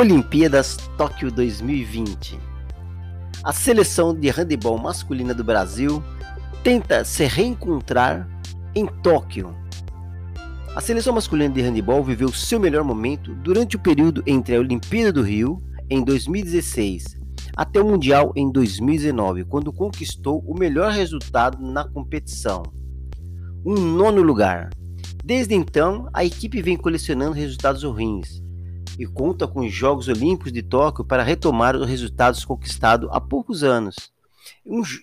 Olimpíadas Tóquio 2020. A seleção de handebol masculina do Brasil tenta se reencontrar em Tóquio. A seleção masculina de handebol viveu seu melhor momento durante o período entre a Olimpíada do Rio, em 2016, até o Mundial em 2019, quando conquistou o melhor resultado na competição, um nono lugar. Desde então, a equipe vem colecionando resultados ruins, e conta com os Jogos Olímpicos de Tóquio para retomar os resultados conquistados há poucos anos.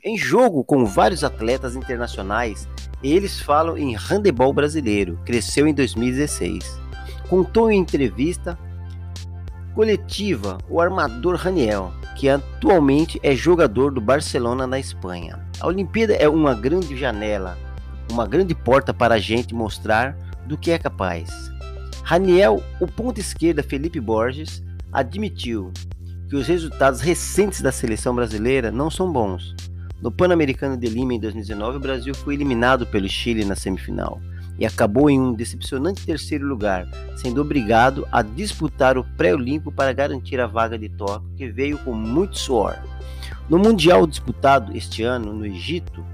Em jogo com vários atletas internacionais, eles falam em handebol brasileiro, cresceu em 2016. Contou em entrevista coletiva o armador Raniel, que atualmente é jogador do Barcelona na Espanha. A Olimpíada é uma grande janela, uma grande porta para a gente mostrar do que é capaz. Raniel, o ponto esquerda Felipe Borges, admitiu que os resultados recentes da seleção brasileira não são bons. No Pan-Americano de Lima em 2019, o Brasil foi eliminado pelo Chile na semifinal e acabou em um decepcionante terceiro lugar, sendo obrigado a disputar o pré-olímpico para garantir a vaga de Tóquio, que veio com muito suor. No Mundial disputado este ano no Egito,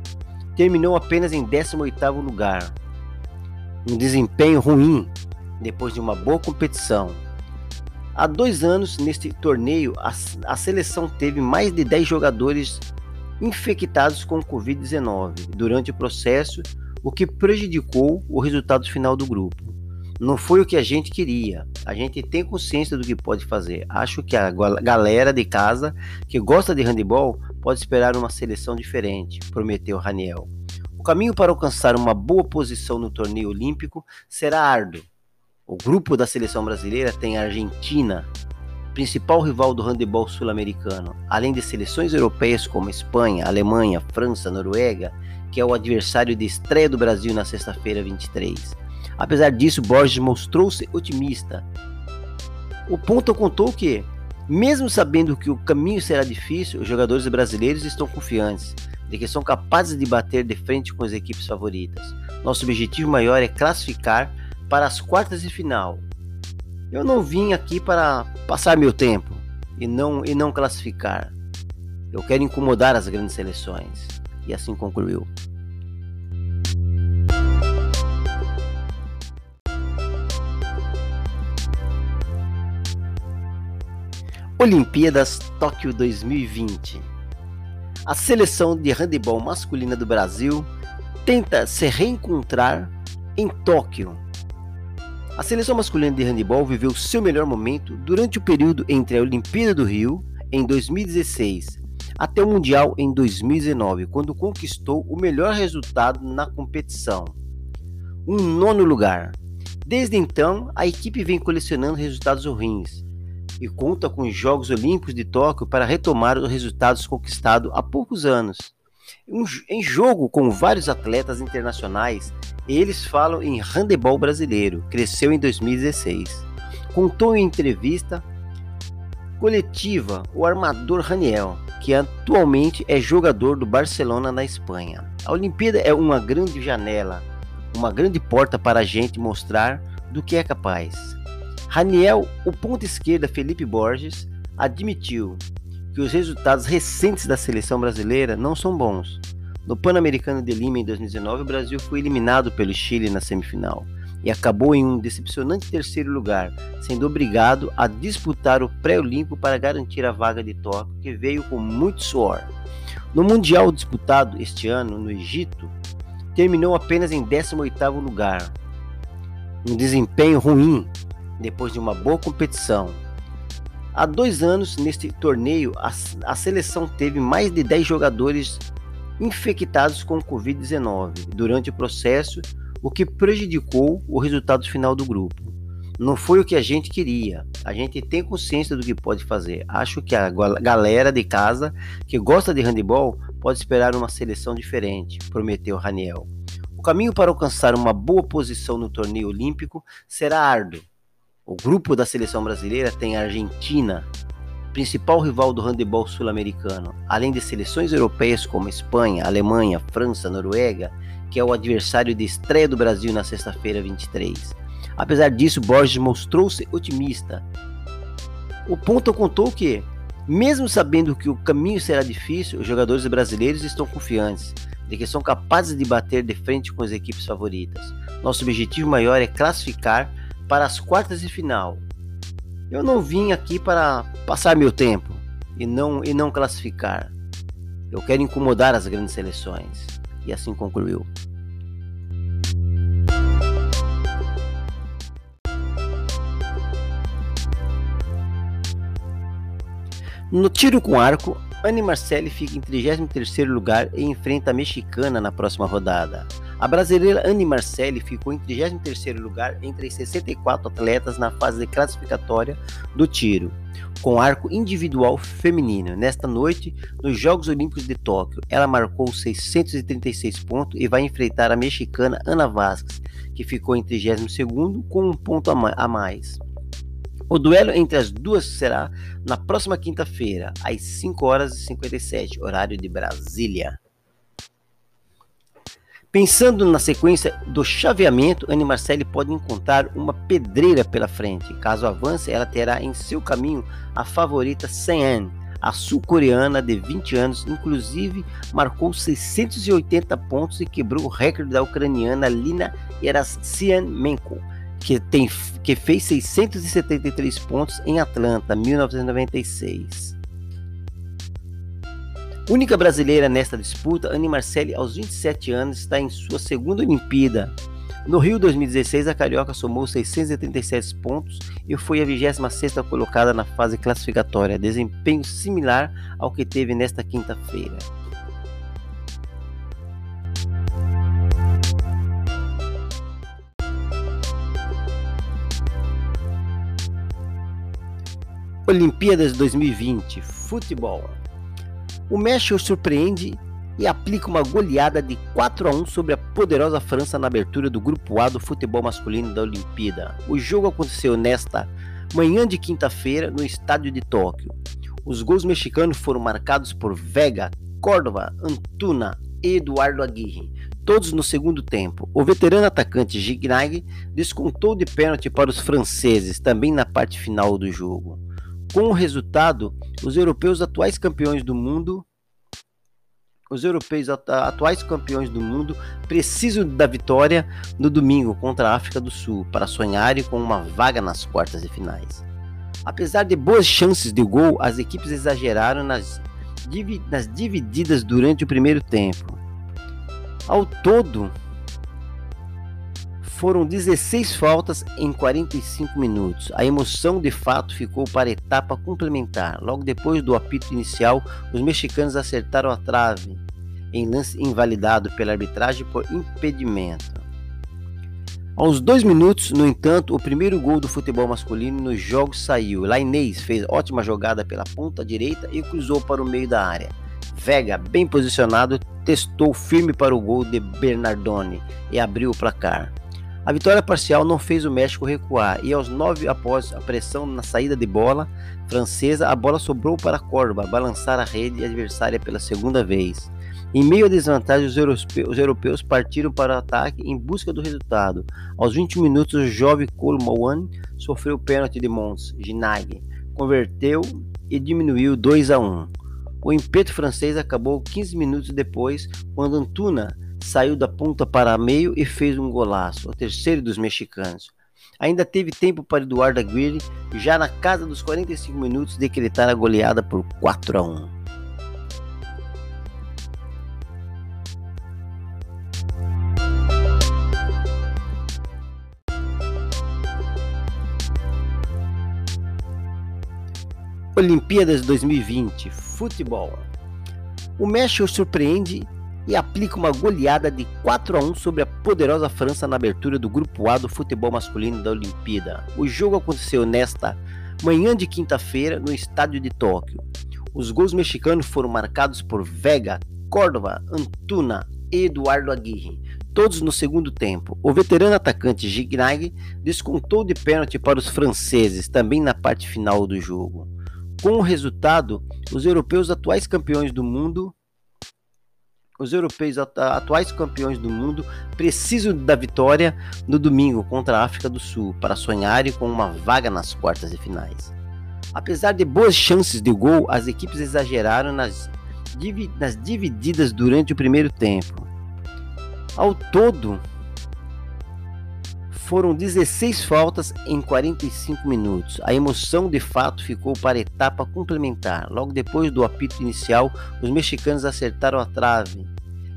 terminou apenas em 18º lugar. Um desempenho ruim depois de uma boa competição. Há dois anos, neste torneio, a, a seleção teve mais de 10 jogadores infectados com Covid-19 durante o processo, o que prejudicou o resultado final do grupo. Não foi o que a gente queria. A gente tem consciência do que pode fazer. Acho que a galera de casa que gosta de handebol pode esperar uma seleção diferente, prometeu Raniel. O caminho para alcançar uma boa posição no torneio olímpico será árduo, o grupo da seleção brasileira tem a Argentina, principal rival do handebol sul-americano, além de seleções europeias como Espanha, Alemanha, França, Noruega, que é o adversário de estreia do Brasil na sexta-feira 23. Apesar disso, Borges mostrou-se otimista. O ponto contou que, mesmo sabendo que o caminho será difícil, os jogadores brasileiros estão confiantes de que são capazes de bater de frente com as equipes favoritas. Nosso objetivo maior é classificar para as quartas de final. Eu não vim aqui para passar meu tempo e não, e não classificar. Eu quero incomodar as grandes seleções. E assim concluiu. Olimpíadas Tóquio 2020. A seleção de handebol masculina do Brasil tenta se reencontrar em Tóquio a seleção masculina de handebol viveu seu melhor momento durante o período entre a Olimpíada do Rio, em 2016, até o Mundial em 2019, quando conquistou o melhor resultado na competição, um nono lugar. Desde então, a equipe vem colecionando resultados ruins e conta com os Jogos Olímpicos de Tóquio para retomar os resultados conquistados há poucos anos. Em jogo com vários atletas internacionais, eles falam em handebol brasileiro, cresceu em 2016. Contou em entrevista coletiva o armador Raniel, que atualmente é jogador do Barcelona na Espanha. A Olimpíada é uma grande janela, uma grande porta para a gente mostrar do que é capaz. Raniel, o ponto esquerda Felipe Borges, admitiu que os resultados recentes da seleção brasileira não são bons. No Pan-Americano de Lima em 2019, o Brasil foi eliminado pelo Chile na semifinal e acabou em um decepcionante terceiro lugar, sendo obrigado a disputar o pré-olímpico para garantir a vaga de Tóquio, que veio com muito suor. No Mundial disputado este ano no Egito, terminou apenas em 18º lugar. Um desempenho ruim depois de uma boa competição, Há dois anos, neste torneio, a, a seleção teve mais de 10 jogadores infectados com Covid-19 durante o processo, o que prejudicou o resultado final do grupo. Não foi o que a gente queria. A gente tem consciência do que pode fazer. Acho que a galera de casa que gosta de handebol pode esperar uma seleção diferente, prometeu Raniel. O caminho para alcançar uma boa posição no torneio olímpico será árduo, o grupo da seleção brasileira tem a Argentina, principal rival do handebol sul-americano, além de seleções europeias como Espanha, Alemanha, França, Noruega, que é o adversário de estreia do Brasil na sexta-feira 23. Apesar disso, Borges mostrou-se otimista. O ponto contou que, mesmo sabendo que o caminho será difícil, os jogadores brasileiros estão confiantes de que são capazes de bater de frente com as equipes favoritas. Nosso objetivo maior é classificar para as quartas de final. Eu não vim aqui para passar meu tempo e não e não classificar. Eu quero incomodar as grandes seleções. E assim concluiu. No tiro com arco, Anne Marcelli fica em 33º lugar e enfrenta a mexicana na próxima rodada. A brasileira Anne Marcelli ficou em 33º lugar entre 64 atletas na fase de classificatória do tiro, com arco individual feminino. Nesta noite, nos Jogos Olímpicos de Tóquio, ela marcou 636 pontos e vai enfrentar a mexicana Ana Vasquez, que ficou em 32º com um ponto a mais. O duelo entre as duas será na próxima quinta-feira, às 5 horas e 57, horário de Brasília. Pensando na sequência do chaveamento, Anne Marcelli pode encontrar uma pedreira pela frente. Caso avance, ela terá em seu caminho a favorita Sen a sul-coreana de 20 anos, inclusive marcou 680 pontos e quebrou o recorde da ucraniana Lina Erassianmenko que, tem, que fez 673 pontos em Atlanta, 1996. Única brasileira nesta disputa, Anne Marcelli, aos 27 anos, está em sua segunda Olimpíada. No Rio 2016, a Carioca somou 637 pontos e foi a 26ª colocada na fase classificatória, desempenho similar ao que teve nesta quinta-feira. Olimpíadas 2020, futebol. O México surpreende e aplica uma goleada de 4 a 1 sobre a poderosa França na abertura do grupo A do futebol masculino da Olimpíada. O jogo aconteceu nesta manhã de quinta-feira no estádio de Tóquio. Os gols mexicanos foram marcados por Vega, Córdoba, Antuna e Eduardo Aguirre, todos no segundo tempo. O veterano atacante Gignac descontou de pênalti para os franceses, também na parte final do jogo. Com o resultado, os europeus atuais campeões do mundo os europeus atuais campeões do mundo precisam da vitória no domingo contra a África do Sul para sonharem com uma vaga nas quartas de finais. Apesar de boas chances de gol, as equipes exageraram nas, nas divididas durante o primeiro tempo. Ao todo, foram 16 faltas em 45 minutos. A emoção de fato ficou para a etapa complementar. Logo depois do apito inicial, os mexicanos acertaram a trave em lance invalidado pela arbitragem por impedimento. Aos dois minutos, no entanto, o primeiro gol do futebol masculino nos jogos saiu. Lainez fez ótima jogada pela ponta direita e cruzou para o meio da área. Vega, bem posicionado, testou firme para o gol de Bernardoni e abriu o placar. A vitória parcial não fez o México recuar e aos nove após a pressão na saída de bola francesa, a bola sobrou para Córdoba balançar a rede adversária pela segunda vez. Em meio à desvantagem, os europeus, os europeus partiram para o ataque em busca do resultado. Aos 20 minutos, o jovem Colmouan sofreu o pênalti de Mons, Ginag, converteu e diminuiu 2 a 1. O impeto francês acabou 15 minutos depois, quando Antuna saiu da ponta para meio e fez um golaço, o terceiro dos mexicanos. Ainda teve tempo para Eduardo Aguirre, já na casa dos 45 minutos, decretar a goleada por 4 a 1. Olimpíadas 2020, futebol. O México surpreende e aplica uma goleada de 4 a 1 sobre a poderosa França na abertura do grupo A do futebol masculino da Olimpíada. O jogo aconteceu nesta manhã de quinta-feira no estádio de Tóquio. Os gols mexicanos foram marcados por Vega, Córdoba, Antuna e Eduardo Aguirre, todos no segundo tempo. O veterano atacante Gignac descontou de pênalti para os franceses, também na parte final do jogo. Com o resultado, os europeus atuais campeões do mundo os europeus atuais campeões do mundo precisam da vitória no domingo contra a África do Sul para sonharem com uma vaga nas quartas de finais. Apesar de boas chances de gol, as equipes exageraram nas, nas divididas durante o primeiro tempo. Ao todo, foram 16 faltas em 45 minutos. A emoção de fato ficou para a etapa complementar. Logo depois do apito inicial, os mexicanos acertaram a trave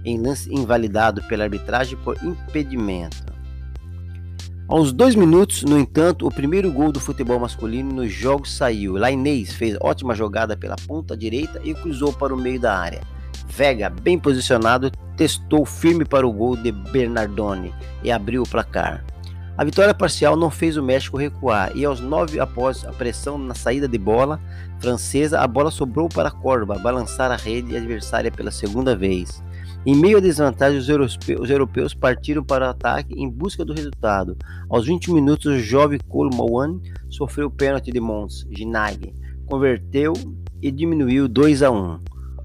em lance invalidado pela arbitragem por impedimento. Aos dois minutos, no entanto, o primeiro gol do futebol masculino nos jogos saiu. Lainez fez ótima jogada pela ponta direita e cruzou para o meio da área. Vega, bem posicionado, testou firme para o gol de Bernardoni e abriu o placar. A vitória parcial não fez o México recuar e aos nove após a pressão na saída de bola francesa, a bola sobrou para Corba balançar a rede adversária pela segunda vez. Em meio à desvantagem, os europeus, os europeus partiram para o ataque em busca do resultado. Aos 20 minutos, o jovem Colmouan sofreu o pênalti de Mons. Ginag converteu e diminuiu 2 a 1.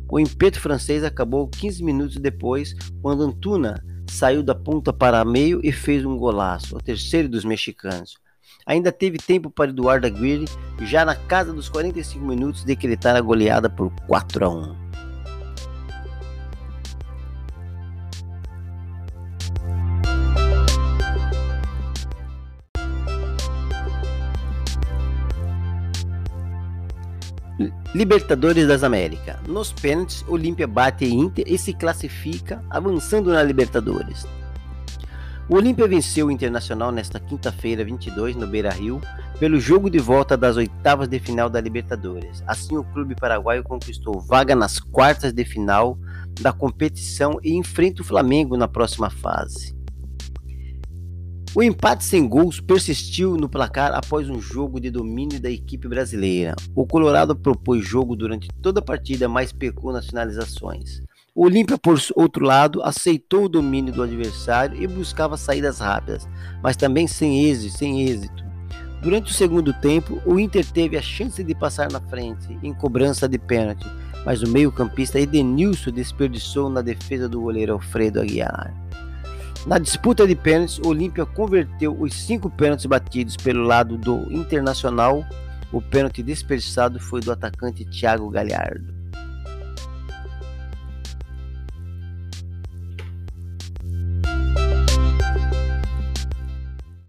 O impeto francês acabou 15 minutos depois, quando Antuna saiu da ponta para meio e fez um golaço, o terceiro dos mexicanos. Ainda teve tempo para Eduardo Aguirre, já na casa dos 45 minutos, decretar a goleada por 4 a 1. Libertadores das Américas. Nos pênaltis, Olímpia bate Inter e se classifica, avançando na Libertadores. O Olímpia venceu o Internacional nesta quinta-feira, 22, no Beira-Rio, pelo jogo de volta das oitavas de final da Libertadores. Assim, o clube paraguaio conquistou vaga nas quartas de final da competição e enfrenta o Flamengo na próxima fase. O empate sem gols persistiu no placar após um jogo de domínio da equipe brasileira. O Colorado propôs jogo durante toda a partida, mas pecou nas finalizações. O Olímpia, por outro lado, aceitou o domínio do adversário e buscava saídas rápidas, mas também sem êxito. Sem êxito. Durante o segundo tempo, o Inter teve a chance de passar na frente em cobrança de pênalti, mas o meio-campista Edenilson desperdiçou na defesa do goleiro Alfredo Aguiar. Na disputa de pênaltis, o Olímpia converteu os cinco pênaltis batidos pelo lado do Internacional. O pênalti desperdiçado foi do atacante Thiago Galhardo.